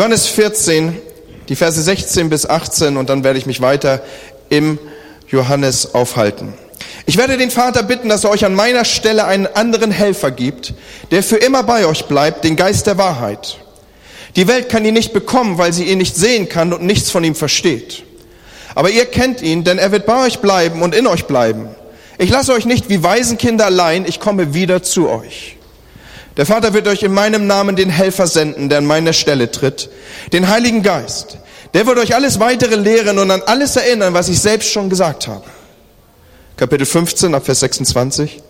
Johannes 14, die Verse 16 bis 18 und dann werde ich mich weiter im Johannes aufhalten. Ich werde den Vater bitten, dass er euch an meiner Stelle einen anderen Helfer gibt, der für immer bei euch bleibt, den Geist der Wahrheit. Die Welt kann ihn nicht bekommen, weil sie ihn nicht sehen kann und nichts von ihm versteht. Aber ihr kennt ihn, denn er wird bei euch bleiben und in euch bleiben. Ich lasse euch nicht wie Waisenkinder allein, ich komme wieder zu euch. Der Vater wird euch in meinem Namen den Helfer senden, der an meiner Stelle tritt, den Heiligen Geist. Der wird euch alles weitere lehren und an alles erinnern, was ich selbst schon gesagt habe. Kapitel 15 ab Vers 26.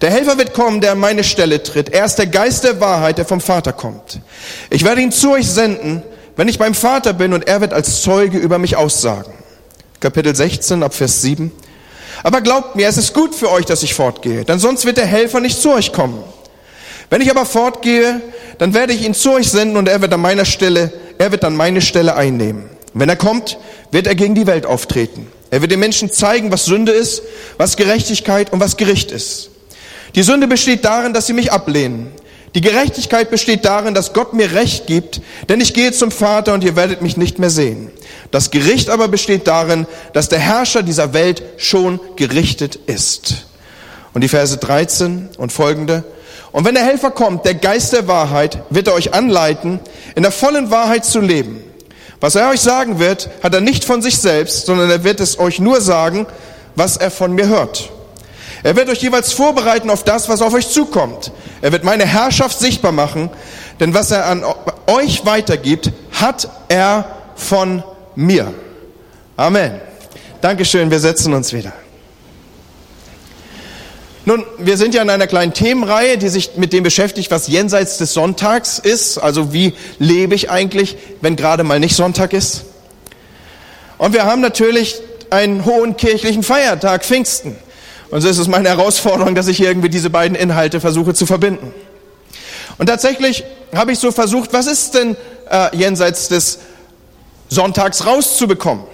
Der Helfer wird kommen, der an meine Stelle tritt. Er ist der Geist der Wahrheit, der vom Vater kommt. Ich werde ihn zu euch senden, wenn ich beim Vater bin und er wird als Zeuge über mich aussagen. Kapitel 16 ab Vers 7. Aber glaubt mir, es ist gut für euch, dass ich fortgehe, denn sonst wird der Helfer nicht zu euch kommen. Wenn ich aber fortgehe, dann werde ich ihn zu euch senden und er wird an meiner Stelle, er wird dann meine Stelle einnehmen. Wenn er kommt, wird er gegen die Welt auftreten. Er wird den Menschen zeigen, was Sünde ist, was Gerechtigkeit und was Gericht ist. Die Sünde besteht darin, dass sie mich ablehnen. Die Gerechtigkeit besteht darin, dass Gott mir Recht gibt, denn ich gehe zum Vater und ihr werdet mich nicht mehr sehen. Das Gericht aber besteht darin, dass der Herrscher dieser Welt schon gerichtet ist. Und die Verse 13 und folgende. Und wenn der Helfer kommt, der Geist der Wahrheit, wird er euch anleiten, in der vollen Wahrheit zu leben. Was er euch sagen wird, hat er nicht von sich selbst, sondern er wird es euch nur sagen, was er von mir hört. Er wird euch jeweils vorbereiten auf das, was auf euch zukommt. Er wird meine Herrschaft sichtbar machen, denn was er an euch weitergibt, hat er von mir. Amen. Dankeschön, wir setzen uns wieder. Nun, wir sind ja in einer kleinen Themenreihe, die sich mit dem beschäftigt, was jenseits des Sonntags ist. Also wie lebe ich eigentlich, wenn gerade mal nicht Sonntag ist? Und wir haben natürlich einen hohen kirchlichen Feiertag, Pfingsten. Und so ist es meine Herausforderung, dass ich irgendwie diese beiden Inhalte versuche zu verbinden. Und tatsächlich habe ich so versucht, was ist denn äh, jenseits des Sonntags rauszubekommen?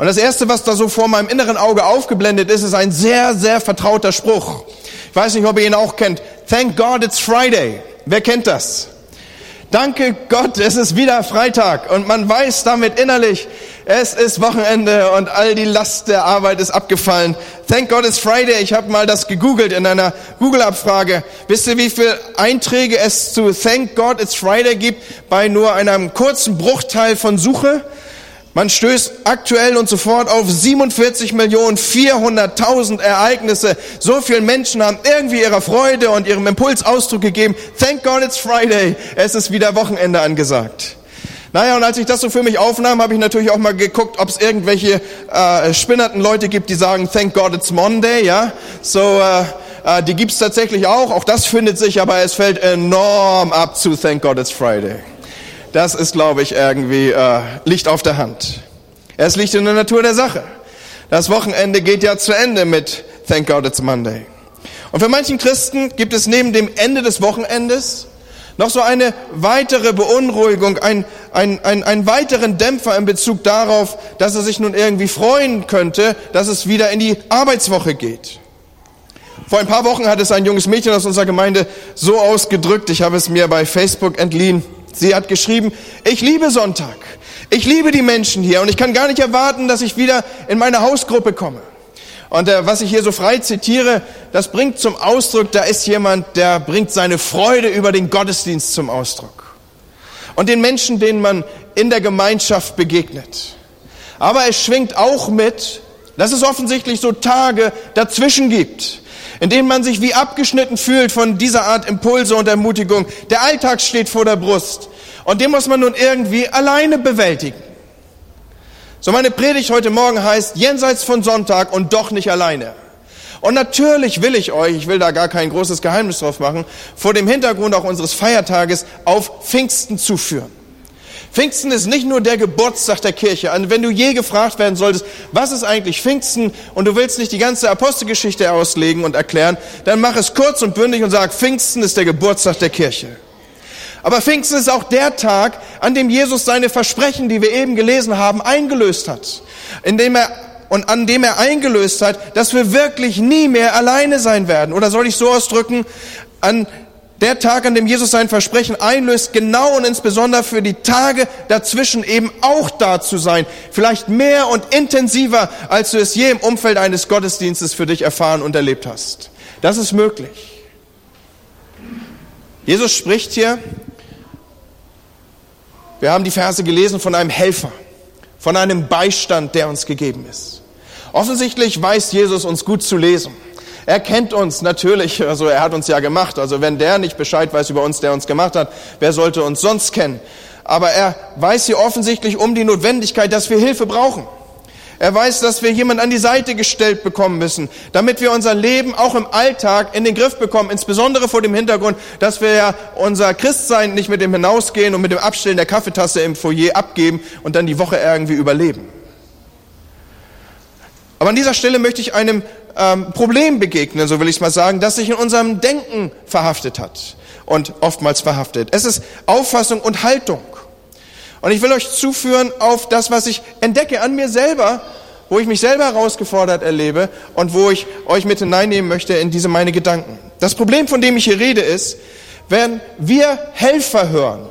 Und das Erste, was da so vor meinem inneren Auge aufgeblendet ist, ist ein sehr, sehr vertrauter Spruch. Ich weiß nicht, ob ihr ihn auch kennt. Thank God it's Friday. Wer kennt das? Danke Gott, es ist wieder Freitag und man weiß damit innerlich, es ist Wochenende und all die Last der Arbeit ist abgefallen. Thank God it's Friday. Ich habe mal das gegoogelt in einer Google-Abfrage. Wisst ihr, wie viele Einträge es zu Thank God it's Friday gibt bei nur einem kurzen Bruchteil von Suche? Man stößt aktuell und sofort auf 47.400.000 Ereignisse. So viele Menschen haben irgendwie ihrer Freude und ihrem Impuls Ausdruck gegeben. Thank God it's Friday. Es ist wieder Wochenende angesagt. Naja, und als ich das so für mich aufnahm, habe ich natürlich auch mal geguckt, ob es irgendwelche äh, spinnerten Leute gibt, die sagen, Thank God it's Monday, ja. So, äh, äh, die gibt's tatsächlich auch. Auch das findet sich, aber es fällt enorm ab zu Thank God it's Friday. Das ist, glaube ich, irgendwie äh, Licht auf der Hand. Es liegt in der Natur der Sache. Das Wochenende geht ja zu Ende mit Thank God It's Monday. Und für manchen Christen gibt es neben dem Ende des Wochenendes noch so eine weitere Beunruhigung, ein, ein, ein, einen weiteren Dämpfer in Bezug darauf, dass er sich nun irgendwie freuen könnte, dass es wieder in die Arbeitswoche geht. Vor ein paar Wochen hat es ein junges Mädchen aus unserer Gemeinde so ausgedrückt, ich habe es mir bei Facebook entliehen, Sie hat geschrieben, ich liebe Sonntag. Ich liebe die Menschen hier und ich kann gar nicht erwarten, dass ich wieder in meine Hausgruppe komme. Und äh, was ich hier so frei zitiere, das bringt zum Ausdruck, da ist jemand, der bringt seine Freude über den Gottesdienst zum Ausdruck. Und den Menschen, denen man in der Gemeinschaft begegnet. Aber es schwingt auch mit, dass es offensichtlich so Tage dazwischen gibt, in denen man sich wie abgeschnitten fühlt von dieser Art Impulse und Ermutigung. Der Alltag steht vor der Brust und den muss man nun irgendwie alleine bewältigen. So meine Predigt heute Morgen heißt jenseits von Sonntag und doch nicht alleine. Und natürlich will ich euch, ich will da gar kein großes Geheimnis drauf machen, vor dem Hintergrund auch unseres Feiertages auf Pfingsten zuführen. Pfingsten ist nicht nur der Geburtstag der Kirche. Und wenn du je gefragt werden solltest, was ist eigentlich Pfingsten und du willst nicht die ganze Apostelgeschichte auslegen und erklären, dann mach es kurz und bündig und sag, Pfingsten ist der Geburtstag der Kirche. Aber Pfingsten ist auch der Tag, an dem Jesus seine Versprechen, die wir eben gelesen haben, eingelöst hat. Indem er und an dem er eingelöst hat, dass wir wirklich nie mehr alleine sein werden. Oder soll ich so ausdrücken, an Der Tag, an dem Jesus sein Versprechen einlöst, genau und insbesondere für die Tage dazwischen eben auch da zu sein. Vielleicht mehr und intensiver, als du es je im Umfeld eines Gottesdienstes für dich erfahren und erlebt hast. Das ist möglich. Jesus spricht hier, wir haben die Verse gelesen von einem Helfer, von einem Beistand, der uns gegeben ist. Offensichtlich weiß Jesus uns gut zu lesen. Er kennt uns natürlich, also er hat uns ja gemacht. Also wenn der nicht Bescheid weiß über uns, der uns gemacht hat, wer sollte uns sonst kennen? Aber er weiß hier offensichtlich um die Notwendigkeit, dass wir Hilfe brauchen. Er weiß, dass wir jemand an die Seite gestellt bekommen müssen, damit wir unser Leben auch im Alltag in den Griff bekommen. Insbesondere vor dem Hintergrund, dass wir ja unser Christsein nicht mit dem Hinausgehen und mit dem Abstellen der Kaffeetasse im Foyer abgeben und dann die Woche irgendwie überleben. Aber an dieser Stelle möchte ich einem ähm, Problem begegnen, so will ich es mal sagen, das sich in unserem Denken verhaftet hat und oftmals verhaftet. Es ist Auffassung und Haltung. Und ich will euch zuführen auf das, was ich entdecke an mir selber, wo ich mich selber herausgefordert erlebe und wo ich euch mit hineinnehmen möchte in diese meine Gedanken. Das Problem, von dem ich hier rede, ist, wenn wir Helfer hören,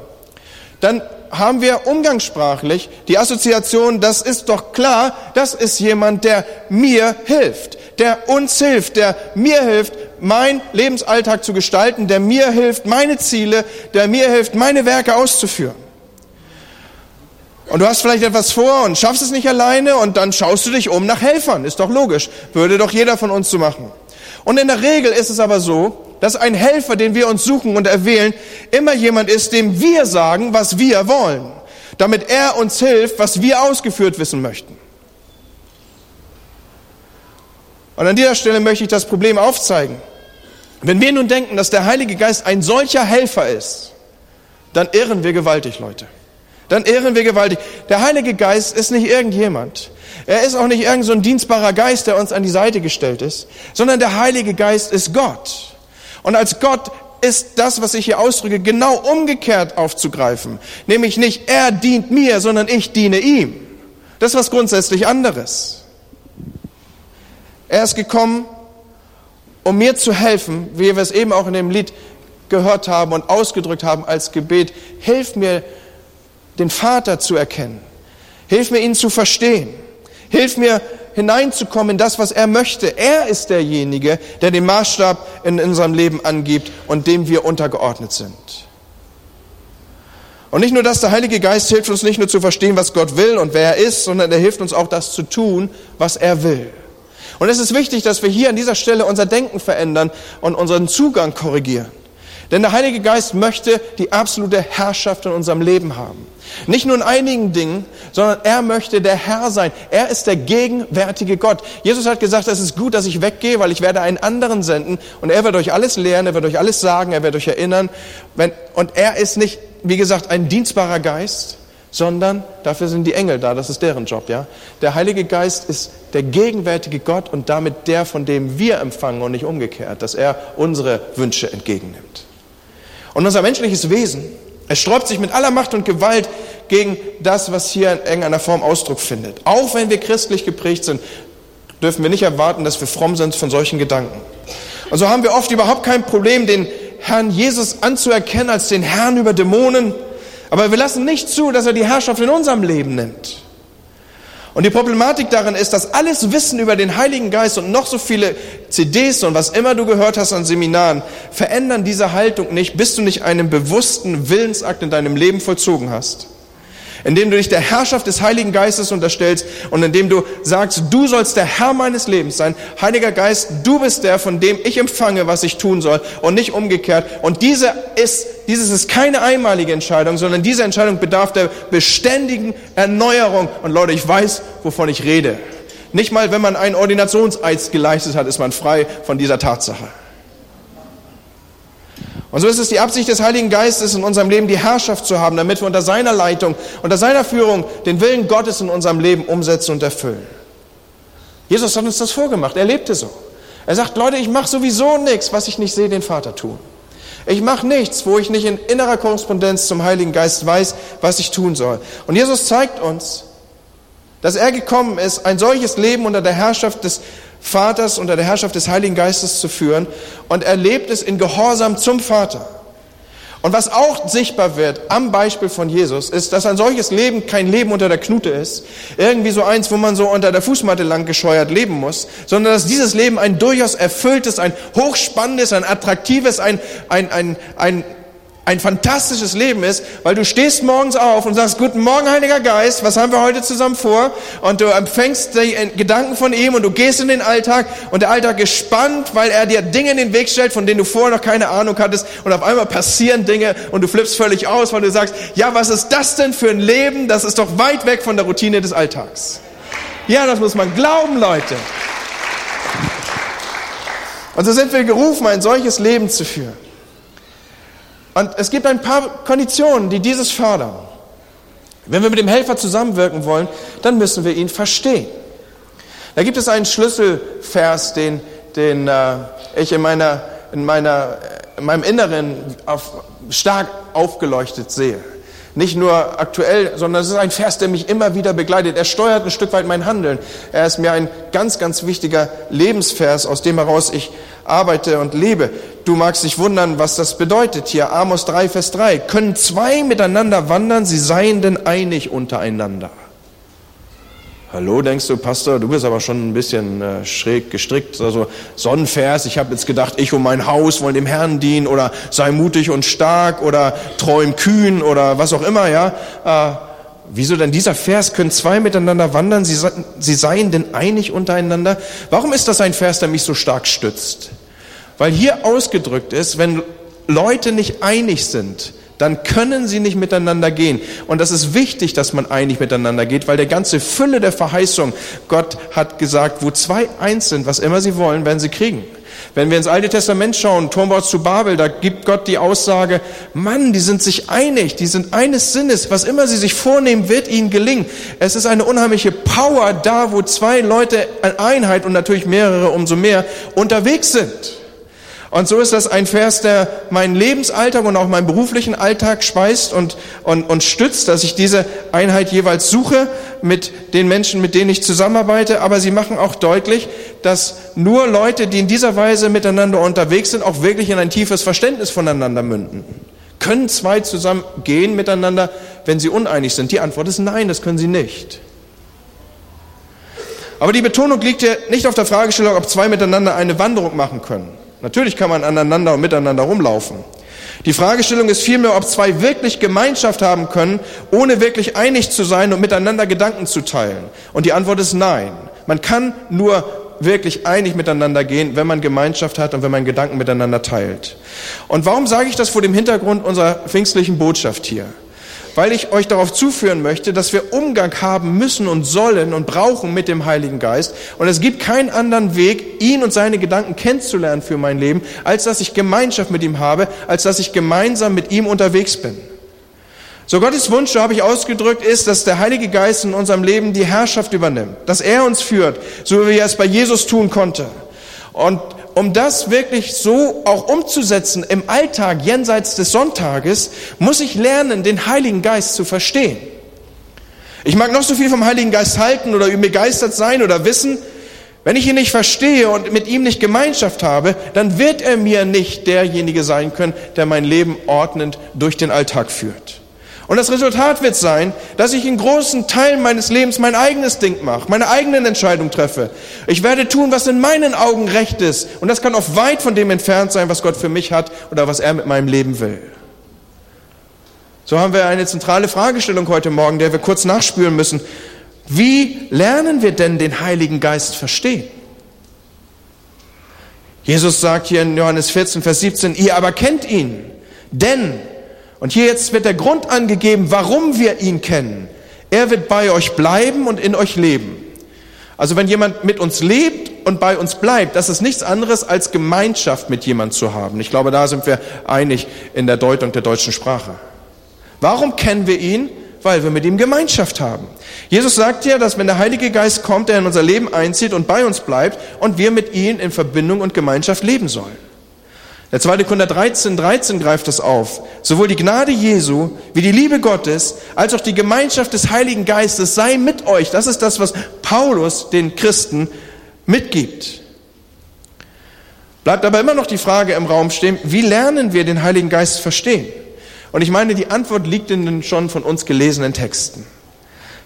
dann haben wir umgangssprachlich die Assoziation, das ist doch klar, das ist jemand, der mir hilft, der uns hilft, der mir hilft, mein Lebensalltag zu gestalten, der mir hilft, meine Ziele, der mir hilft, meine Werke auszuführen. Und du hast vielleicht etwas vor und schaffst es nicht alleine und dann schaust du dich um nach Helfern. Ist doch logisch. Würde doch jeder von uns so machen. Und in der Regel ist es aber so, dass ein Helfer, den wir uns suchen und erwählen, immer jemand ist, dem wir sagen, was wir wollen, damit er uns hilft, was wir ausgeführt wissen möchten. Und an dieser Stelle möchte ich das Problem aufzeigen. Wenn wir nun denken, dass der Heilige Geist ein solcher Helfer ist, dann irren wir gewaltig, Leute. Dann irren wir gewaltig. Der Heilige Geist ist nicht irgendjemand. Er ist auch nicht irgend so ein dienstbarer Geist, der uns an die Seite gestellt ist, sondern der Heilige Geist ist Gott. Und als Gott ist das, was ich hier ausdrücke, genau umgekehrt aufzugreifen. Nämlich nicht er dient mir, sondern ich diene ihm. Das ist was grundsätzlich anderes. Er ist gekommen, um mir zu helfen, wie wir es eben auch in dem Lied gehört haben und ausgedrückt haben als Gebet. Hilf mir, den Vater zu erkennen. Hilf mir, ihn zu verstehen. Hilf mir, hineinzukommen in das, was er möchte. Er ist derjenige, der den Maßstab in unserem Leben angibt und dem wir untergeordnet sind. Und nicht nur das, der Heilige Geist hilft uns nicht nur zu verstehen, was Gott will und wer er ist, sondern er hilft uns auch das zu tun, was er will. Und es ist wichtig, dass wir hier an dieser Stelle unser Denken verändern und unseren Zugang korrigieren. Denn der Heilige Geist möchte die absolute Herrschaft in unserem Leben haben. Nicht nur in einigen Dingen, sondern er möchte der Herr sein. Er ist der gegenwärtige Gott. Jesus hat gesagt, es ist gut, dass ich weggehe, weil ich werde einen anderen senden und er wird euch alles lehren, er wird euch alles sagen, er wird euch erinnern. und er ist nicht, wie gesagt, ein dienstbarer Geist, sondern dafür sind die Engel da, das ist deren Job, ja. Der Heilige Geist ist der gegenwärtige Gott und damit der, von dem wir empfangen und nicht umgekehrt, dass er unsere Wünsche entgegennimmt. Und unser menschliches Wesen, es sträubt sich mit aller Macht und Gewalt gegen das, was hier in irgendeiner Form Ausdruck findet. Auch wenn wir christlich geprägt sind, dürfen wir nicht erwarten, dass wir fromm sind von solchen Gedanken. Und so haben wir oft überhaupt kein Problem, den Herrn Jesus anzuerkennen als den Herrn über Dämonen. Aber wir lassen nicht zu, dass er die Herrschaft in unserem Leben nimmt. Und die Problematik darin ist, dass alles Wissen über den Heiligen Geist und noch so viele CDs und was immer du gehört hast an Seminaren verändern diese Haltung nicht, bis du nicht einen bewussten Willensakt in deinem Leben vollzogen hast indem du dich der Herrschaft des Heiligen Geistes unterstellst und indem du sagst, du sollst der Herr meines Lebens sein. Heiliger Geist, du bist der, von dem ich empfange, was ich tun soll und nicht umgekehrt. Und diese ist, dieses ist keine einmalige Entscheidung, sondern diese Entscheidung bedarf der beständigen Erneuerung. Und Leute, ich weiß, wovon ich rede. Nicht mal, wenn man einen Ordinationseid geleistet hat, ist man frei von dieser Tatsache. Und so ist es die Absicht des Heiligen Geistes in unserem Leben, die Herrschaft zu haben, damit wir unter seiner Leitung, unter seiner Führung den Willen Gottes in unserem Leben umsetzen und erfüllen. Jesus hat uns das vorgemacht, er lebte so. Er sagt, Leute, ich mache sowieso nichts, was ich nicht sehe, den Vater tun. Ich mache nichts, wo ich nicht in innerer Korrespondenz zum Heiligen Geist weiß, was ich tun soll. Und Jesus zeigt uns, dass er gekommen ist, ein solches Leben unter der Herrschaft des Vaters unter der Herrschaft des Heiligen Geistes zu führen und er lebt es in Gehorsam zum Vater. Und was auch sichtbar wird am Beispiel von Jesus, ist, dass ein solches Leben kein Leben unter der Knute ist, irgendwie so eins, wo man so unter der Fußmatte lang gescheuert leben muss, sondern dass dieses Leben ein durchaus erfülltes, ein hochspannendes, ein attraktives, ein, ein, ein, ein ein fantastisches Leben ist, weil du stehst morgens auf und sagst, guten Morgen, Heiliger Geist, was haben wir heute zusammen vor? Und du empfängst die Gedanken von ihm und du gehst in den Alltag und der Alltag ist spannend, weil er dir Dinge in den Weg stellt, von denen du vorher noch keine Ahnung hattest und auf einmal passieren Dinge und du flippst völlig aus, weil du sagst, ja, was ist das denn für ein Leben? Das ist doch weit weg von der Routine des Alltags. Ja, das muss man glauben, Leute. Und so sind wir gerufen, ein solches Leben zu führen. Und es gibt ein paar Konditionen, die dieses fördern. Wenn wir mit dem Helfer zusammenwirken wollen, dann müssen wir ihn verstehen. Da gibt es einen Schlüsselvers, den, den äh, ich in, meiner, in, meiner, in meinem Inneren auf, stark aufgeleuchtet sehe. Nicht nur aktuell, sondern es ist ein Vers, der mich immer wieder begleitet. Er steuert ein Stück weit mein Handeln. Er ist mir ein ganz, ganz wichtiger Lebensvers, aus dem heraus ich arbeite und lebe. Du magst dich wundern, was das bedeutet hier. Amos 3, Vers 3. Können zwei miteinander wandern, sie seien denn einig untereinander. Hallo, denkst du, Pastor, du bist aber schon ein bisschen äh, schräg gestrickt. Also Sonnenvers, ich habe jetzt gedacht, ich und mein Haus wollen dem Herrn dienen oder sei mutig und stark oder träum kühn oder was auch immer, ja. Äh, wieso denn dieser Vers, können zwei miteinander wandern, sie, sie seien denn einig untereinander? Warum ist das ein Vers, der mich so stark stützt? Weil hier ausgedrückt ist, wenn Leute nicht einig sind, dann können sie nicht miteinander gehen. Und das ist wichtig, dass man einig miteinander geht, weil der ganze Fülle der Verheißung, Gott hat gesagt, wo zwei eins sind, was immer sie wollen, werden sie kriegen. Wenn wir ins Alte Testament schauen, Turmbau zu Babel, da gibt Gott die Aussage, Mann, die sind sich einig, die sind eines Sinnes, was immer sie sich vornehmen, wird ihnen gelingen. Es ist eine unheimliche Power da, wo zwei Leute in Einheit und natürlich mehrere umso mehr unterwegs sind. Und so ist das ein Vers, der meinen Lebensalltag und auch meinen beruflichen Alltag speist und, und, und stützt, dass ich diese Einheit jeweils suche mit den Menschen, mit denen ich zusammenarbeite. Aber sie machen auch deutlich, dass nur Leute, die in dieser Weise miteinander unterwegs sind, auch wirklich in ein tiefes Verständnis voneinander münden. Können zwei zusammen gehen miteinander, wenn sie uneinig sind? Die Antwort ist nein, das können sie nicht. Aber die Betonung liegt hier nicht auf der Fragestellung, ob zwei miteinander eine Wanderung machen können. Natürlich kann man aneinander und miteinander rumlaufen. Die Fragestellung ist vielmehr, ob zwei wirklich Gemeinschaft haben können, ohne wirklich einig zu sein und miteinander Gedanken zu teilen. Und die Antwort ist nein. Man kann nur wirklich einig miteinander gehen, wenn man Gemeinschaft hat und wenn man Gedanken miteinander teilt. Und warum sage ich das vor dem Hintergrund unserer pfingstlichen Botschaft hier? Weil ich euch darauf zuführen möchte, dass wir Umgang haben müssen und sollen und brauchen mit dem Heiligen Geist. Und es gibt keinen anderen Weg, ihn und seine Gedanken kennenzulernen für mein Leben, als dass ich Gemeinschaft mit ihm habe, als dass ich gemeinsam mit ihm unterwegs bin. So Gottes Wunsch, so habe ich ausgedrückt, ist, dass der Heilige Geist in unserem Leben die Herrschaft übernimmt, dass er uns führt, so wie er es bei Jesus tun konnte. Und um das wirklich so auch umzusetzen im Alltag jenseits des Sonntages, muss ich lernen, den Heiligen Geist zu verstehen. Ich mag noch so viel vom Heiligen Geist halten oder begeistert sein oder wissen, wenn ich ihn nicht verstehe und mit ihm nicht Gemeinschaft habe, dann wird er mir nicht derjenige sein können, der mein Leben ordnend durch den Alltag führt. Und das Resultat wird sein, dass ich in großen Teilen meines Lebens mein eigenes Ding mache, meine eigenen Entscheidungen treffe. Ich werde tun, was in meinen Augen recht ist. Und das kann oft weit von dem entfernt sein, was Gott für mich hat oder was er mit meinem Leben will. So haben wir eine zentrale Fragestellung heute Morgen, der wir kurz nachspüren müssen. Wie lernen wir denn den Heiligen Geist verstehen? Jesus sagt hier in Johannes 14, Vers 17, ihr aber kennt ihn, denn und hier jetzt wird der Grund angegeben, warum wir ihn kennen. Er wird bei euch bleiben und in euch leben. Also wenn jemand mit uns lebt und bei uns bleibt, das ist nichts anderes als Gemeinschaft mit jemand zu haben. Ich glaube, da sind wir einig in der Deutung der deutschen Sprache. Warum kennen wir ihn? Weil wir mit ihm Gemeinschaft haben. Jesus sagt ja, dass wenn der Heilige Geist kommt, er in unser Leben einzieht und bei uns bleibt und wir mit ihm in Verbindung und Gemeinschaft leben sollen. Der 2. Korinther 13, 13 greift das auf. Sowohl die Gnade Jesu wie die Liebe Gottes als auch die Gemeinschaft des Heiligen Geistes sei mit euch. Das ist das, was Paulus den Christen mitgibt. Bleibt aber immer noch die Frage im Raum stehen, wie lernen wir den Heiligen Geist verstehen? Und ich meine, die Antwort liegt in den schon von uns gelesenen Texten.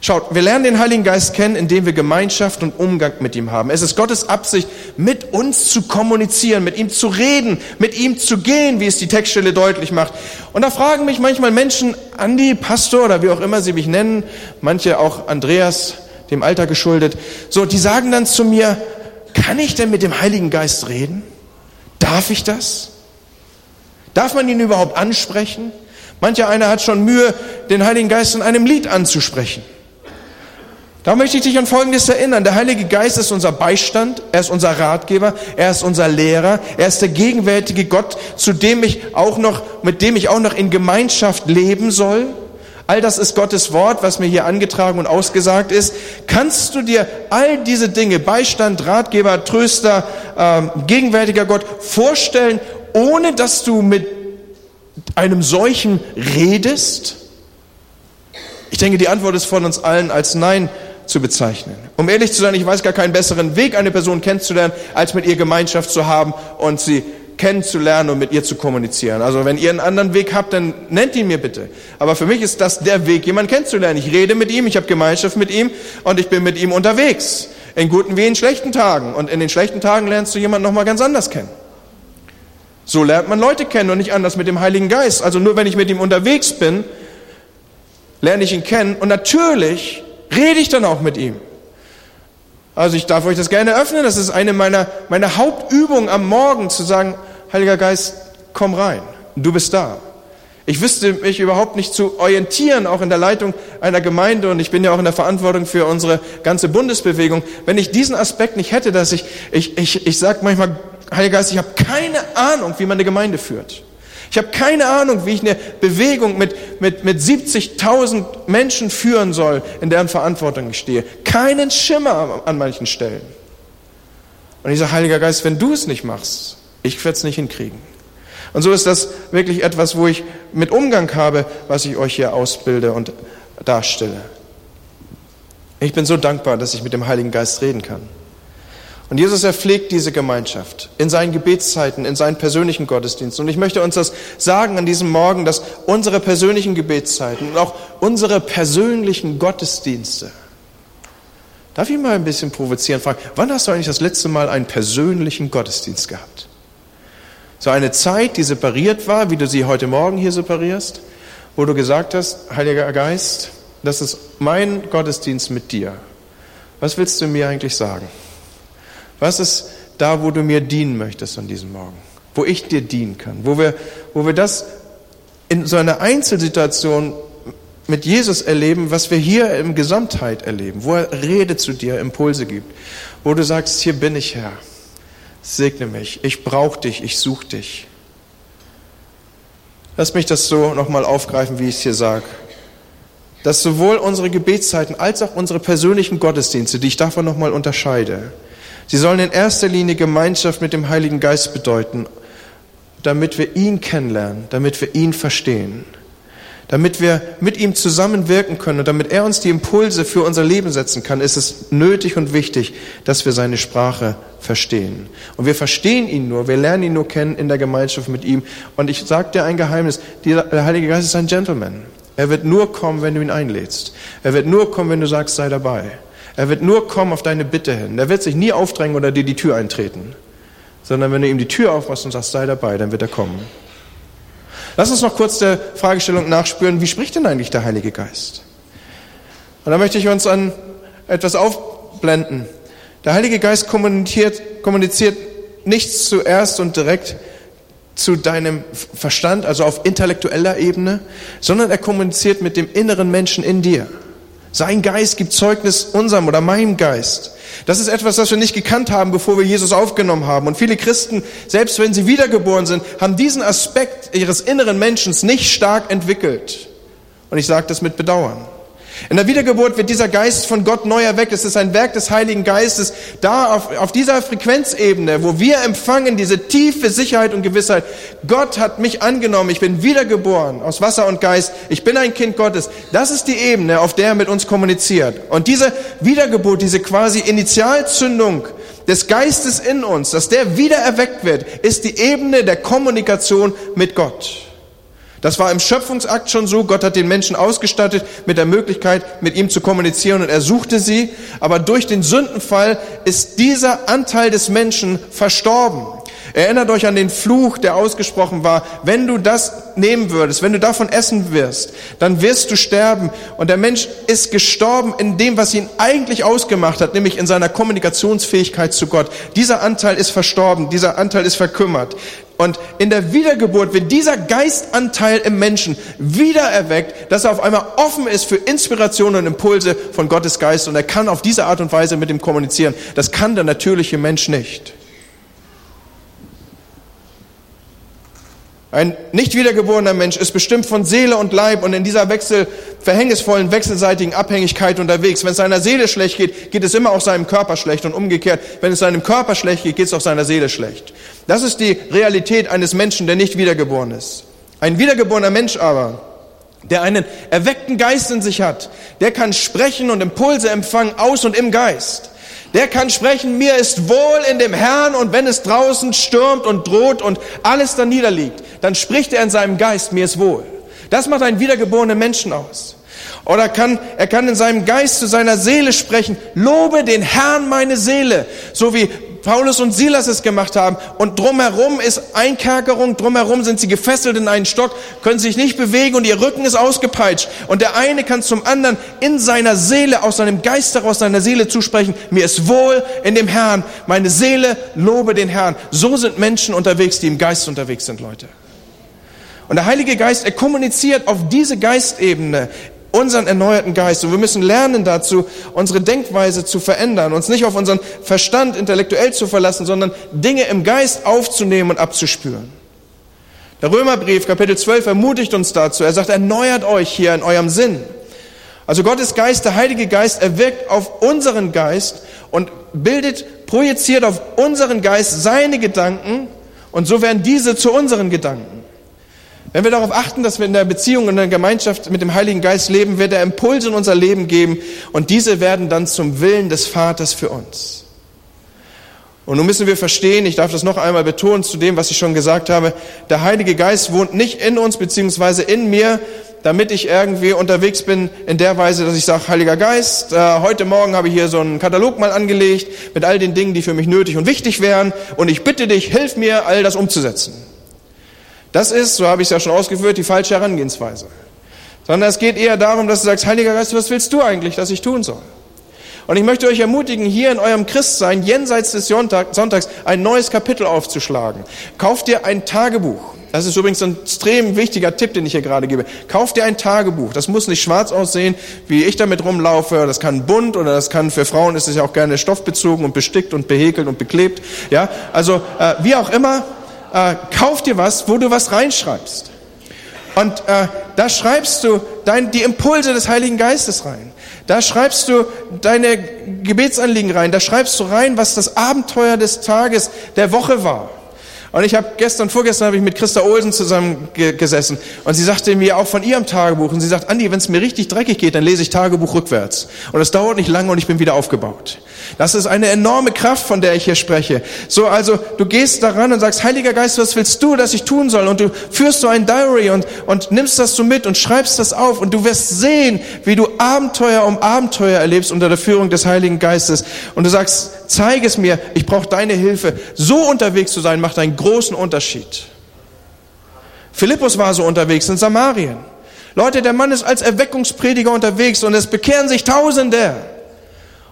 Schaut, wir lernen den Heiligen Geist kennen, indem wir Gemeinschaft und Umgang mit ihm haben. Es ist Gottes Absicht, mit uns zu kommunizieren, mit ihm zu reden, mit ihm zu gehen, wie es die Textstelle deutlich macht. Und da fragen mich manchmal Menschen, Andi, Pastor oder wie auch immer sie mich nennen, manche auch Andreas, dem Alter geschuldet, so, die sagen dann zu mir, kann ich denn mit dem Heiligen Geist reden? Darf ich das? Darf man ihn überhaupt ansprechen? Mancher einer hat schon Mühe, den Heiligen Geist in einem Lied anzusprechen. Da möchte ich dich an Folgendes erinnern. Der Heilige Geist ist unser Beistand, er ist unser Ratgeber, er ist unser Lehrer, er ist der gegenwärtige Gott, zu dem ich auch noch, mit dem ich auch noch in Gemeinschaft leben soll. All das ist Gottes Wort, was mir hier angetragen und ausgesagt ist. Kannst du dir all diese Dinge, Beistand, Ratgeber, Tröster, äh, gegenwärtiger Gott vorstellen, ohne dass du mit einem solchen redest? Ich denke, die Antwort ist von uns allen als Nein zu bezeichnen. Um ehrlich zu sein, ich weiß gar keinen besseren Weg, eine Person kennenzulernen, als mit ihr Gemeinschaft zu haben und sie kennenzulernen und mit ihr zu kommunizieren. Also wenn ihr einen anderen Weg habt, dann nennt ihn mir bitte. Aber für mich ist das der Weg, jemanden kennenzulernen. Ich rede mit ihm, ich habe Gemeinschaft mit ihm und ich bin mit ihm unterwegs. In guten wie in schlechten Tagen. Und in den schlechten Tagen lernst du jemanden nochmal ganz anders kennen. So lernt man Leute kennen und nicht anders mit dem Heiligen Geist. Also nur wenn ich mit ihm unterwegs bin, lerne ich ihn kennen. Und natürlich rede ich dann auch mit ihm. Also ich darf euch das gerne öffnen. Das ist eine meiner, meiner Hauptübungen am Morgen, zu sagen, Heiliger Geist, komm rein. Du bist da. Ich wüsste mich überhaupt nicht zu orientieren, auch in der Leitung einer Gemeinde, und ich bin ja auch in der Verantwortung für unsere ganze Bundesbewegung, wenn ich diesen Aspekt nicht hätte, dass ich, ich, ich, ich sage manchmal, Heiliger Geist, ich habe keine Ahnung, wie man eine Gemeinde führt. Ich habe keine Ahnung, wie ich eine Bewegung mit, mit, mit 70.000 Menschen führen soll, in deren Verantwortung ich stehe. Keinen Schimmer an manchen Stellen. Und ich sage, Heiliger Geist, wenn du es nicht machst, ich werde es nicht hinkriegen. Und so ist das wirklich etwas, wo ich mit Umgang habe, was ich euch hier ausbilde und darstelle. Ich bin so dankbar, dass ich mit dem Heiligen Geist reden kann. Und Jesus, er pflegt diese Gemeinschaft in seinen Gebetszeiten, in seinen persönlichen Gottesdiensten. Und ich möchte uns das sagen an diesem Morgen, dass unsere persönlichen Gebetszeiten und auch unsere persönlichen Gottesdienste, darf ich mal ein bisschen provozieren, fragen, wann hast du eigentlich das letzte Mal einen persönlichen Gottesdienst gehabt? So eine Zeit, die separiert war, wie du sie heute Morgen hier separierst, wo du gesagt hast, Heiliger Geist, das ist mein Gottesdienst mit dir. Was willst du mir eigentlich sagen? Was ist da, wo du mir dienen möchtest an diesem Morgen? Wo ich dir dienen kann? Wo wir, wo wir das in so einer Einzelsituation mit Jesus erleben, was wir hier im Gesamtheit erleben, wo er Rede zu dir, Impulse gibt, wo du sagst, hier bin ich Herr, segne mich, ich brauche dich, ich suche dich. Lass mich das so nochmal aufgreifen, wie ich es hier sage. Dass sowohl unsere Gebetszeiten als auch unsere persönlichen Gottesdienste, die ich davon nochmal unterscheide, Sie sollen in erster Linie Gemeinschaft mit dem Heiligen Geist bedeuten, damit wir ihn kennenlernen, damit wir ihn verstehen, damit wir mit ihm zusammenwirken können und damit er uns die Impulse für unser Leben setzen kann, ist es nötig und wichtig, dass wir seine Sprache verstehen. Und wir verstehen ihn nur, wir lernen ihn nur kennen in der Gemeinschaft mit ihm. Und ich sage dir ein Geheimnis, der Heilige Geist ist ein Gentleman. Er wird nur kommen, wenn du ihn einlädst. Er wird nur kommen, wenn du sagst, sei dabei. Er wird nur kommen auf deine Bitte hin. Er wird sich nie aufdrängen oder dir die Tür eintreten. Sondern wenn du ihm die Tür aufmachst und sagst, sei dabei, dann wird er kommen. Lass uns noch kurz der Fragestellung nachspüren, wie spricht denn eigentlich der Heilige Geist? Und da möchte ich uns an etwas aufblenden. Der Heilige Geist kommuniziert, kommuniziert nichts zuerst und direkt zu deinem Verstand, also auf intellektueller Ebene, sondern er kommuniziert mit dem inneren Menschen in dir. Sein Geist gibt Zeugnis unserem oder meinem Geist. Das ist etwas, das wir nicht gekannt haben, bevor wir Jesus aufgenommen haben. Und viele Christen, selbst wenn sie wiedergeboren sind, haben diesen Aspekt ihres inneren Menschen nicht stark entwickelt. Und ich sage das mit Bedauern. In der Wiedergeburt wird dieser Geist von Gott neu erweckt. Es ist ein Werk des Heiligen Geistes. Da auf, auf dieser Frequenzebene, wo wir empfangen diese tiefe Sicherheit und Gewissheit, Gott hat mich angenommen, ich bin wiedergeboren aus Wasser und Geist, ich bin ein Kind Gottes. Das ist die Ebene, auf der er mit uns kommuniziert. Und diese Wiedergeburt, diese quasi Initialzündung des Geistes in uns, dass der wieder erweckt wird, ist die Ebene der Kommunikation mit Gott. Das war im Schöpfungsakt schon so. Gott hat den Menschen ausgestattet mit der Möglichkeit, mit ihm zu kommunizieren und er suchte sie. Aber durch den Sündenfall ist dieser Anteil des Menschen verstorben. Erinnert euch an den Fluch, der ausgesprochen war. Wenn du das nehmen würdest, wenn du davon essen wirst, dann wirst du sterben. Und der Mensch ist gestorben in dem, was ihn eigentlich ausgemacht hat, nämlich in seiner Kommunikationsfähigkeit zu Gott. Dieser Anteil ist verstorben, dieser Anteil ist verkümmert. Und in der Wiedergeburt wird dieser Geistanteil im Menschen wieder erweckt, dass er auf einmal offen ist für Inspiration und Impulse von Gottes Geist und er kann auf diese Art und Weise mit ihm kommunizieren. Das kann der natürliche Mensch nicht. Ein nicht wiedergeborener Mensch ist bestimmt von Seele und Leib und in dieser wechsel, verhängnisvollen, wechselseitigen Abhängigkeit unterwegs. Wenn es seiner Seele schlecht geht, geht es immer auch seinem Körper schlecht und umgekehrt. Wenn es seinem Körper schlecht geht, geht es auch seiner Seele schlecht. Das ist die Realität eines Menschen, der nicht wiedergeboren ist. Ein wiedergeborener Mensch aber, der einen erweckten Geist in sich hat, der kann sprechen und Impulse empfangen aus und im Geist. Der kann sprechen, mir ist wohl in dem Herrn und wenn es draußen stürmt und droht und alles da niederliegt, dann spricht er in seinem Geist, mir ist wohl. Das macht einen wiedergeborenen Menschen aus. Oder kann, er kann in seinem Geist zu seiner Seele sprechen, lobe den Herrn meine Seele, so wie Paulus und Silas es gemacht haben. Und drumherum ist Einkerkerung, drumherum sind sie gefesselt in einen Stock, können sich nicht bewegen und ihr Rücken ist ausgepeitscht. Und der eine kann zum anderen in seiner Seele, aus seinem Geist heraus seiner Seele zusprechen, mir ist wohl in dem Herrn, meine Seele lobe den Herrn. So sind Menschen unterwegs, die im Geist unterwegs sind, Leute. Und der Heilige Geist, er kommuniziert auf diese Geistebene unseren erneuerten Geist. Und wir müssen lernen dazu, unsere Denkweise zu verändern, uns nicht auf unseren Verstand intellektuell zu verlassen, sondern Dinge im Geist aufzunehmen und abzuspüren. Der Römerbrief, Kapitel 12, ermutigt uns dazu. Er sagt, erneuert euch hier in eurem Sinn. Also Gottes Geist, der Heilige Geist, er wirkt auf unseren Geist und bildet, projiziert auf unseren Geist seine Gedanken und so werden diese zu unseren Gedanken. Wenn wir darauf achten, dass wir in der Beziehung und in der Gemeinschaft mit dem Heiligen Geist leben, wird er Impulse in unser Leben geben und diese werden dann zum Willen des Vaters für uns. Und nun müssen wir verstehen, ich darf das noch einmal betonen zu dem, was ich schon gesagt habe, der Heilige Geist wohnt nicht in uns beziehungsweise in mir, damit ich irgendwie unterwegs bin in der Weise, dass ich sage, Heiliger Geist, äh, heute Morgen habe ich hier so einen Katalog mal angelegt mit all den Dingen, die für mich nötig und wichtig wären und ich bitte dich, hilf mir, all das umzusetzen. Das ist, so habe ich es ja schon ausgeführt, die falsche Herangehensweise. Sondern es geht eher darum, dass du sagst, Heiliger Geist, was willst du eigentlich, dass ich tun soll? Und ich möchte euch ermutigen, hier in eurem Christsein, jenseits des Sonntags, ein neues Kapitel aufzuschlagen. Kauft dir ein Tagebuch. Das ist übrigens ein extrem wichtiger Tipp, den ich hier gerade gebe. Kauft dir ein Tagebuch. Das muss nicht schwarz aussehen, wie ich damit rumlaufe. Das kann bunt oder das kann für Frauen ist es ja auch gerne stoffbezogen und bestickt und behäkelt und beklebt. Ja, also äh, wie auch immer äh, kauf dir was, wo du was reinschreibst. Und äh, da schreibst du dein, die Impulse des Heiligen Geistes rein. Da schreibst du deine Gebetsanliegen rein. Da schreibst du rein, was das Abenteuer des Tages, der Woche war. Und ich habe gestern, vorgestern habe ich mit Christa Olsen zusammen gesessen und sie sagte mir auch von ihrem Tagebuch und sie sagt, Andi, wenn es mir richtig dreckig geht, dann lese ich Tagebuch rückwärts. Und es dauert nicht lange und ich bin wieder aufgebaut. Das ist eine enorme Kraft, von der ich hier spreche. So, also du gehst daran und sagst, Heiliger Geist, was willst du, dass ich tun soll? Und du führst so ein Diary und, und nimmst das so mit und schreibst das auf und du wirst sehen, wie du Abenteuer um Abenteuer erlebst unter der Führung des Heiligen Geistes. Und du sagst, zeig es mir, ich brauche deine Hilfe. So unterwegs zu sein, macht einen großen Unterschied. Philippus war so unterwegs in Samarien. Leute, der Mann ist als Erweckungsprediger unterwegs und es bekehren sich Tausende.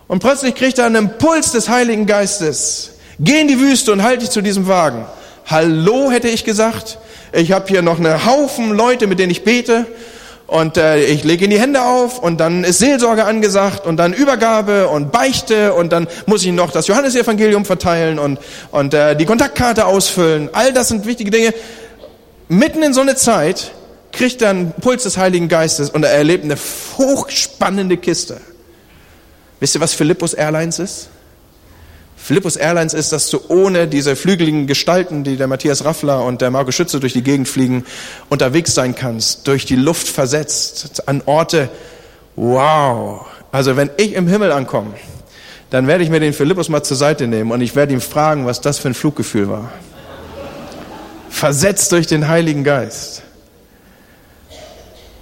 Und plötzlich kriegt er einen Impuls des Heiligen Geistes. Geh in die Wüste und halte dich zu diesem Wagen. Hallo, hätte ich gesagt. Ich habe hier noch einen Haufen Leute, mit denen ich bete und äh, ich lege in die Hände auf und dann ist Seelsorge angesagt und dann Übergabe und Beichte und dann muss ich noch das Johannesevangelium verteilen und, und äh, die Kontaktkarte ausfüllen. All das sind wichtige Dinge. Mitten in so eine Zeit kriegt er einen Puls des Heiligen Geistes und er erlebt eine hochspannende Kiste. Wisst ihr, was Philippus Airlines ist? Philippus Airlines ist, dass du ohne diese flügeligen Gestalten, die der Matthias Raffler und der Marco Schütze durch die Gegend fliegen, unterwegs sein kannst, durch die Luft versetzt, an Orte, wow. Also wenn ich im Himmel ankomme, dann werde ich mir den Philippus mal zur Seite nehmen und ich werde ihn fragen, was das für ein Fluggefühl war. Versetzt durch den Heiligen Geist.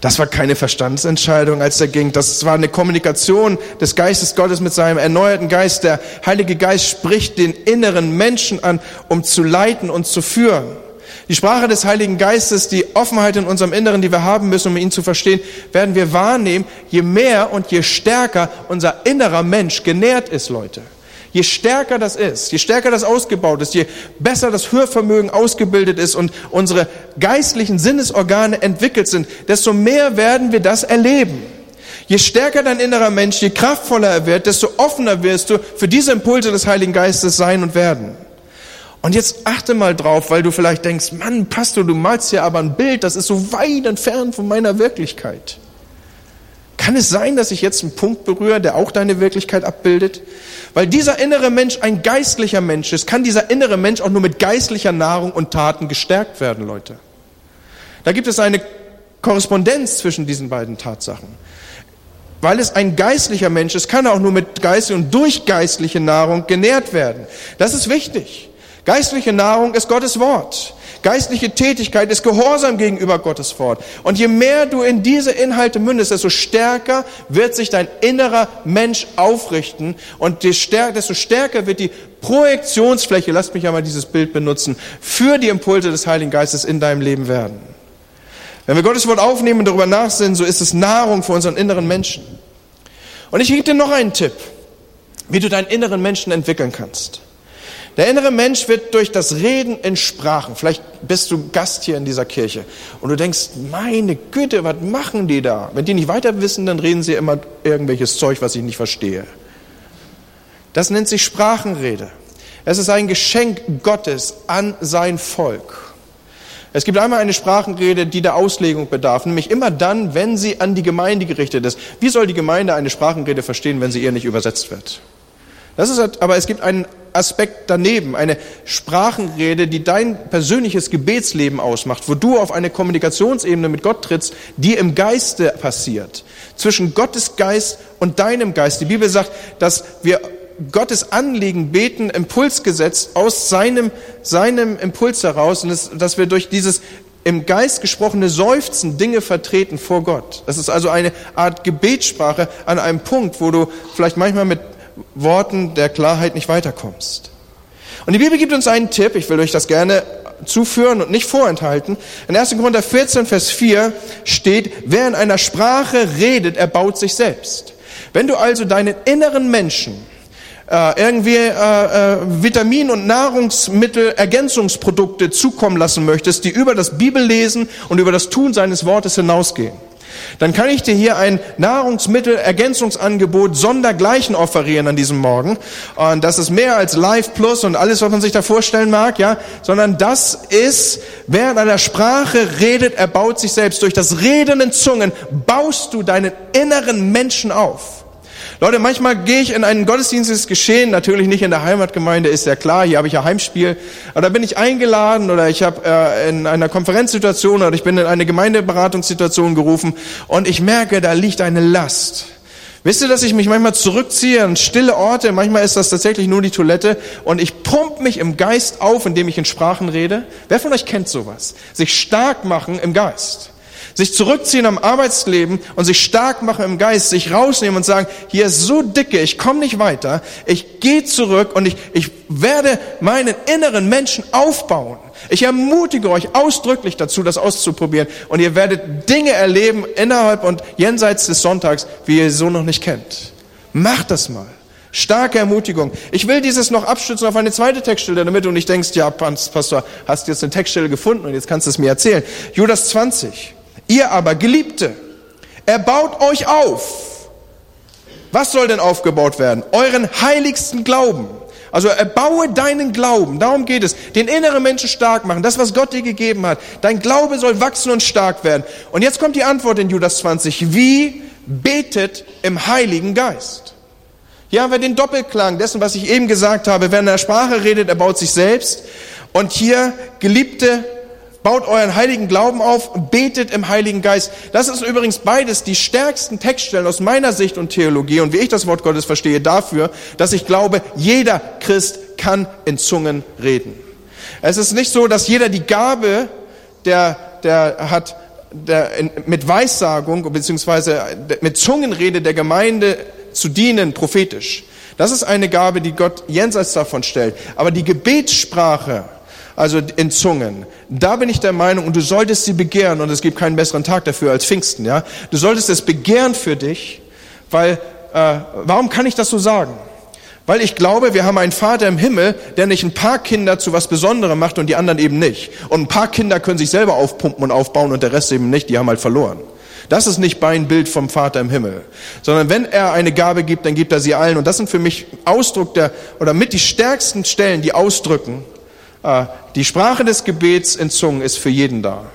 Das war keine Verstandsentscheidung, als er ging. Das war eine Kommunikation des Geistes Gottes mit seinem erneuerten Geist. Der Heilige Geist spricht den inneren Menschen an, um zu leiten und zu führen. Die Sprache des Heiligen Geistes, die Offenheit in unserem Inneren, die wir haben müssen, um ihn zu verstehen, werden wir wahrnehmen, je mehr und je stärker unser innerer Mensch genährt ist, Leute. Je stärker das ist, je stärker das ausgebaut ist, je besser das Hörvermögen ausgebildet ist und unsere geistlichen Sinnesorgane entwickelt sind, desto mehr werden wir das erleben. Je stärker dein innerer Mensch, je kraftvoller er wird, desto offener wirst du für diese Impulse des Heiligen Geistes sein und werden. Und jetzt achte mal drauf, weil du vielleicht denkst, Mann, Pastor, du malst ja aber ein Bild, das ist so weit entfernt von meiner Wirklichkeit. Kann es sein, dass ich jetzt einen Punkt berühre, der auch deine Wirklichkeit abbildet? Weil dieser innere Mensch ein geistlicher Mensch ist, kann dieser innere Mensch auch nur mit geistlicher Nahrung und Taten gestärkt werden, Leute. Da gibt es eine Korrespondenz zwischen diesen beiden Tatsachen. Weil es ein geistlicher Mensch ist, kann er auch nur mit geistlicher und durch geistliche Nahrung genährt werden. Das ist wichtig. Geistliche Nahrung ist Gottes Wort. Geistliche Tätigkeit ist Gehorsam gegenüber Gottes Wort. Und je mehr du in diese Inhalte mündest, desto stärker wird sich dein innerer Mensch aufrichten und desto stärker wird die Projektionsfläche, lasst mich einmal dieses Bild benutzen, für die Impulse des Heiligen Geistes in deinem Leben werden. Wenn wir Gottes Wort aufnehmen und darüber nachsinnen, so ist es Nahrung für unseren inneren Menschen. Und ich gebe dir noch einen Tipp, wie du deinen inneren Menschen entwickeln kannst. Der innere Mensch wird durch das Reden in Sprachen. Vielleicht bist du Gast hier in dieser Kirche und du denkst, meine Güte, was machen die da? Wenn die nicht weiter wissen, dann reden sie immer irgendwelches Zeug, was ich nicht verstehe. Das nennt sich Sprachenrede. Es ist ein Geschenk Gottes an sein Volk. Es gibt einmal eine Sprachenrede, die der Auslegung bedarf, nämlich immer dann, wenn sie an die Gemeinde gerichtet ist. Wie soll die Gemeinde eine Sprachenrede verstehen, wenn sie ihr nicht übersetzt wird? Das ist, aber es gibt einen Aspekt daneben, eine Sprachenrede, die dein persönliches Gebetsleben ausmacht, wo du auf eine Kommunikationsebene mit Gott trittst, die im Geiste passiert. Zwischen Gottes Geist und deinem Geist. Die Bibel sagt, dass wir Gottes Anliegen beten, Impuls gesetzt aus seinem, seinem Impuls heraus und das, dass wir durch dieses im Geist gesprochene Seufzen Dinge vertreten vor Gott. Das ist also eine Art Gebetssprache an einem Punkt, wo du vielleicht manchmal mit Worten der Klarheit nicht weiterkommst. Und die Bibel gibt uns einen Tipp, ich will euch das gerne zuführen und nicht vorenthalten. In 1. Korinther 14, Vers 4 steht, wer in einer Sprache redet, erbaut sich selbst. Wenn du also deinen inneren Menschen äh, irgendwie äh, äh, Vitamin- und Nahrungsmittel-Ergänzungsprodukte zukommen lassen möchtest, die über das Bibellesen und über das Tun seines Wortes hinausgehen, dann kann ich dir hier ein Nahrungsmittelergänzungsangebot sondergleichen offerieren an diesem Morgen. Und das ist mehr als Live Plus und alles, was man sich da vorstellen mag, ja, sondern das ist, wer in einer Sprache redet, er baut sich selbst. Durch das Reden in Zungen baust du deinen inneren Menschen auf. Leute, manchmal gehe ich in einen Gottesdienst, geschehen, natürlich nicht in der Heimatgemeinde, ist ja klar, hier habe ich ja Heimspiel, aber da bin ich eingeladen oder ich habe äh, in einer Konferenzsituation oder ich bin in eine Gemeindeberatungssituation gerufen und ich merke, da liegt eine Last. Wisst ihr, dass ich mich manchmal zurückziehe an stille Orte, manchmal ist das tatsächlich nur die Toilette und ich pump mich im Geist auf, indem ich in Sprachen rede? Wer von euch kennt sowas? Sich stark machen im Geist. Sich zurückziehen am Arbeitsleben und sich stark machen im Geist, sich rausnehmen und sagen, hier ist so dicke, ich komme nicht weiter, ich gehe zurück und ich, ich werde meinen inneren Menschen aufbauen. Ich ermutige euch ausdrücklich dazu, das auszuprobieren und ihr werdet Dinge erleben innerhalb und jenseits des Sonntags, wie ihr so noch nicht kennt. Macht das mal. Starke Ermutigung. Ich will dieses noch abstützen auf eine zweite Textstelle, damit du nicht denkst, ja, Pastor, hast jetzt eine Textstelle gefunden und jetzt kannst du es mir erzählen. Judas 20. Ihr aber, Geliebte, erbaut euch auf. Was soll denn aufgebaut werden? Euren heiligsten Glauben. Also erbaue deinen Glauben, darum geht es. Den inneren Menschen stark machen, das, was Gott dir gegeben hat. Dein Glaube soll wachsen und stark werden. Und jetzt kommt die Antwort in Judas 20. Wie betet im Heiligen Geist? Hier haben wir den Doppelklang dessen, was ich eben gesagt habe. Wer in der Sprache redet, erbaut sich selbst. Und hier, Geliebte, baut euren heiligen Glauben auf, betet im Heiligen Geist. Das ist übrigens beides die stärksten Textstellen aus meiner Sicht und Theologie und wie ich das Wort Gottes verstehe dafür, dass ich glaube, jeder Christ kann in Zungen reden. Es ist nicht so, dass jeder die Gabe, der, der hat der, mit Weissagung beziehungsweise mit Zungenrede der Gemeinde zu dienen, prophetisch. Das ist eine Gabe, die Gott jenseits davon stellt. Aber die Gebetssprache, also in Zungen, da bin ich der Meinung, und du solltest sie begehren, und es gibt keinen besseren Tag dafür als Pfingsten, ja. Du solltest es begehren für dich, weil, äh, warum kann ich das so sagen? Weil ich glaube, wir haben einen Vater im Himmel, der nicht ein paar Kinder zu was Besonderem macht und die anderen eben nicht. Und ein paar Kinder können sich selber aufpumpen und aufbauen und der Rest eben nicht, die haben halt verloren. Das ist nicht mein Bild vom Vater im Himmel, sondern wenn er eine Gabe gibt, dann gibt er sie allen. Und das sind für mich Ausdruck der, oder mit die stärksten Stellen, die ausdrücken, die Sprache des Gebets in Zungen ist für jeden da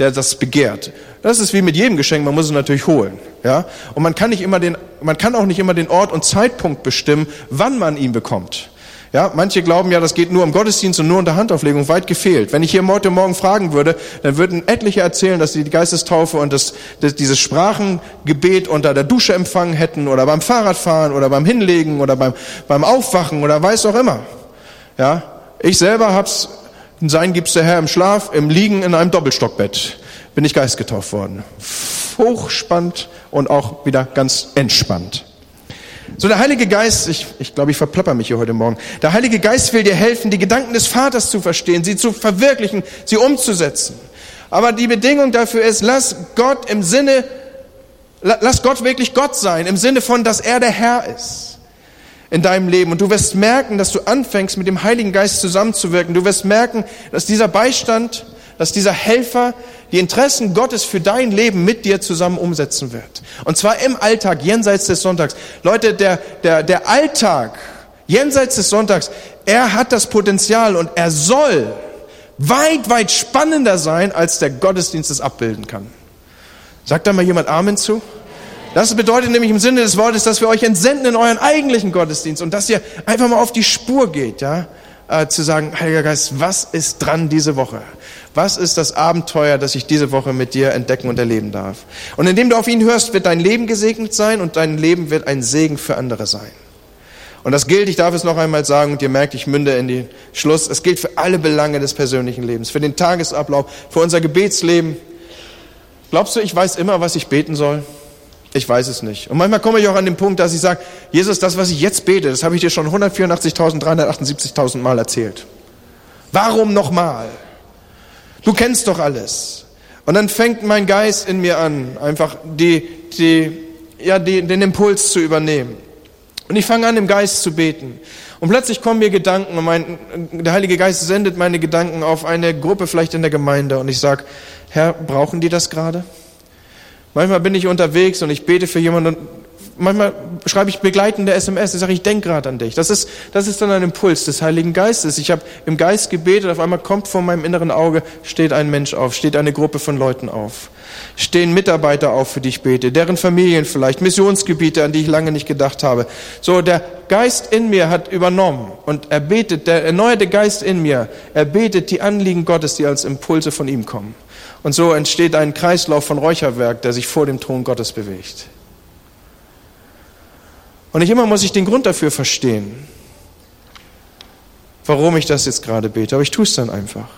der das begehrt. Das ist wie mit jedem Geschenk, man muss es natürlich holen. Ja? Und man kann, nicht immer den, man kann auch nicht immer den Ort und Zeitpunkt bestimmen, wann man ihn bekommt. Ja, manche glauben ja, das geht nur im Gottesdienst und nur unter Handauflegung, weit gefehlt. Wenn ich hier heute Morgen fragen würde, dann würden etliche erzählen, dass sie die Geistestaufe und das, das, dieses Sprachengebet unter der Dusche empfangen hätten oder beim Fahrradfahren oder beim Hinlegen oder beim, beim Aufwachen oder weiß auch immer. Ja, ich selber hab's sein gibt's der Herr im Schlaf, im Liegen in einem Doppelstockbett. Bin ich geistgetauft worden. Hochspannt und auch wieder ganz entspannt. So der Heilige Geist, ich, ich glaube, ich verplapper mich hier heute Morgen. Der Heilige Geist will dir helfen, die Gedanken des Vaters zu verstehen, sie zu verwirklichen, sie umzusetzen. Aber die Bedingung dafür ist, lass Gott im Sinne, lass Gott wirklich Gott sein, im Sinne von, dass er der Herr ist in deinem Leben. Und du wirst merken, dass du anfängst, mit dem Heiligen Geist zusammenzuwirken. Du wirst merken, dass dieser Beistand, dass dieser Helfer die Interessen Gottes für dein Leben mit dir zusammen umsetzen wird. Und zwar im Alltag, jenseits des Sonntags. Leute, der, der, der Alltag, jenseits des Sonntags, er hat das Potenzial und er soll weit, weit spannender sein, als der Gottesdienst es abbilden kann. Sagt da mal jemand Amen zu? Das bedeutet nämlich im Sinne des Wortes, dass wir euch entsenden in euren eigentlichen Gottesdienst und dass ihr einfach mal auf die Spur geht, ja, äh, zu sagen, Heiliger Geist, was ist dran diese Woche? Was ist das Abenteuer, das ich diese Woche mit dir entdecken und erleben darf? Und indem du auf ihn hörst, wird dein Leben gesegnet sein und dein Leben wird ein Segen für andere sein. Und das gilt, ich darf es noch einmal sagen, und ihr merkt, ich münde in den Schluss, es gilt für alle Belange des persönlichen Lebens, für den Tagesablauf, für unser Gebetsleben. Glaubst du, ich weiß immer, was ich beten soll? Ich weiß es nicht. Und manchmal komme ich auch an den Punkt, dass ich sage, Jesus, das, was ich jetzt bete, das habe ich dir schon 184.378.000 Mal erzählt. Warum nochmal? Du kennst doch alles. Und dann fängt mein Geist in mir an, einfach die, die, ja, die, den Impuls zu übernehmen. Und ich fange an, im Geist zu beten. Und plötzlich kommen mir Gedanken und mein, der Heilige Geist sendet meine Gedanken auf eine Gruppe vielleicht in der Gemeinde und ich sage, Herr, brauchen die das gerade? Manchmal bin ich unterwegs und ich bete für jemanden und manchmal schreibe ich begleitende SMS. Ich sage, ich denke gerade an dich. Das ist, das ist dann ein Impuls des Heiligen Geistes. Ich habe im Geist gebetet, auf einmal kommt vor meinem inneren Auge, steht ein Mensch auf, steht eine Gruppe von Leuten auf. Stehen Mitarbeiter auf, für die ich bete, deren Familien vielleicht, Missionsgebiete, an die ich lange nicht gedacht habe. So, der Geist in mir hat übernommen und er betet, der erneuerte Geist in mir, er betet die Anliegen Gottes, die als Impulse von ihm kommen. Und so entsteht ein Kreislauf von Räucherwerk, der sich vor dem Thron Gottes bewegt. Und nicht immer muss ich den Grund dafür verstehen, warum ich das jetzt gerade bete, aber ich tue es dann einfach.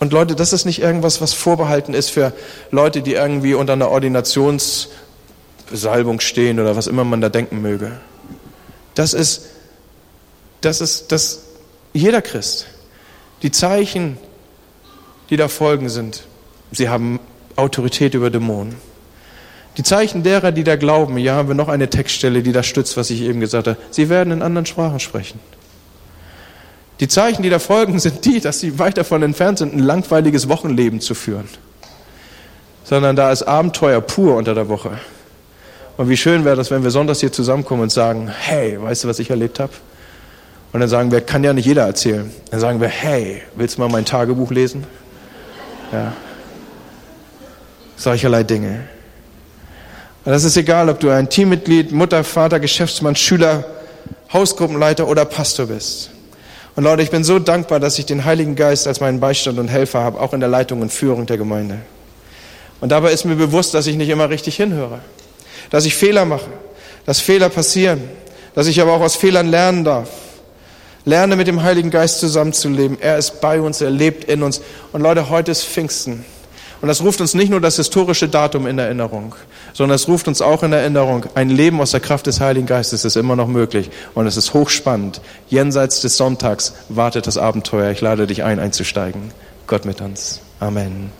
Und Leute, das ist nicht irgendwas, was vorbehalten ist für Leute, die irgendwie unter einer Ordinationssalbung stehen oder was immer man da denken möge. Das ist, das ist, das, jeder Christ. Die Zeichen, die da folgen, sind Sie haben Autorität über Dämonen. Die Zeichen derer, die da glauben, hier haben wir noch eine Textstelle, die das stützt, was ich eben gesagt habe. Sie werden in anderen Sprachen sprechen. Die Zeichen, die da folgen, sind die, dass sie weit davon entfernt sind, ein langweiliges Wochenleben zu führen. Sondern da ist Abenteuer pur unter der Woche. Und wie schön wäre das, wenn wir sonntags hier zusammenkommen und sagen, hey, weißt du, was ich erlebt habe? Und dann sagen wir, kann ja nicht jeder erzählen. Dann sagen wir, hey, willst du mal mein Tagebuch lesen? Ja solcherlei Dinge. Und das ist egal, ob du ein Teammitglied, Mutter, Vater, Geschäftsmann, Schüler, Hausgruppenleiter oder Pastor bist. Und Leute, ich bin so dankbar, dass ich den Heiligen Geist als meinen Beistand und Helfer habe, auch in der Leitung und Führung der Gemeinde. Und dabei ist mir bewusst, dass ich nicht immer richtig hinhöre, dass ich Fehler mache, dass Fehler passieren, dass ich aber auch aus Fehlern lernen darf. Lerne mit dem Heiligen Geist zusammenzuleben. Er ist bei uns, er lebt in uns. Und Leute, heute ist Pfingsten. Und das ruft uns nicht nur das historische Datum in Erinnerung, sondern es ruft uns auch in Erinnerung, ein Leben aus der Kraft des Heiligen Geistes ist immer noch möglich. Und es ist hochspannend. Jenseits des Sonntags wartet das Abenteuer. Ich lade dich ein, einzusteigen. Gott mit uns. Amen.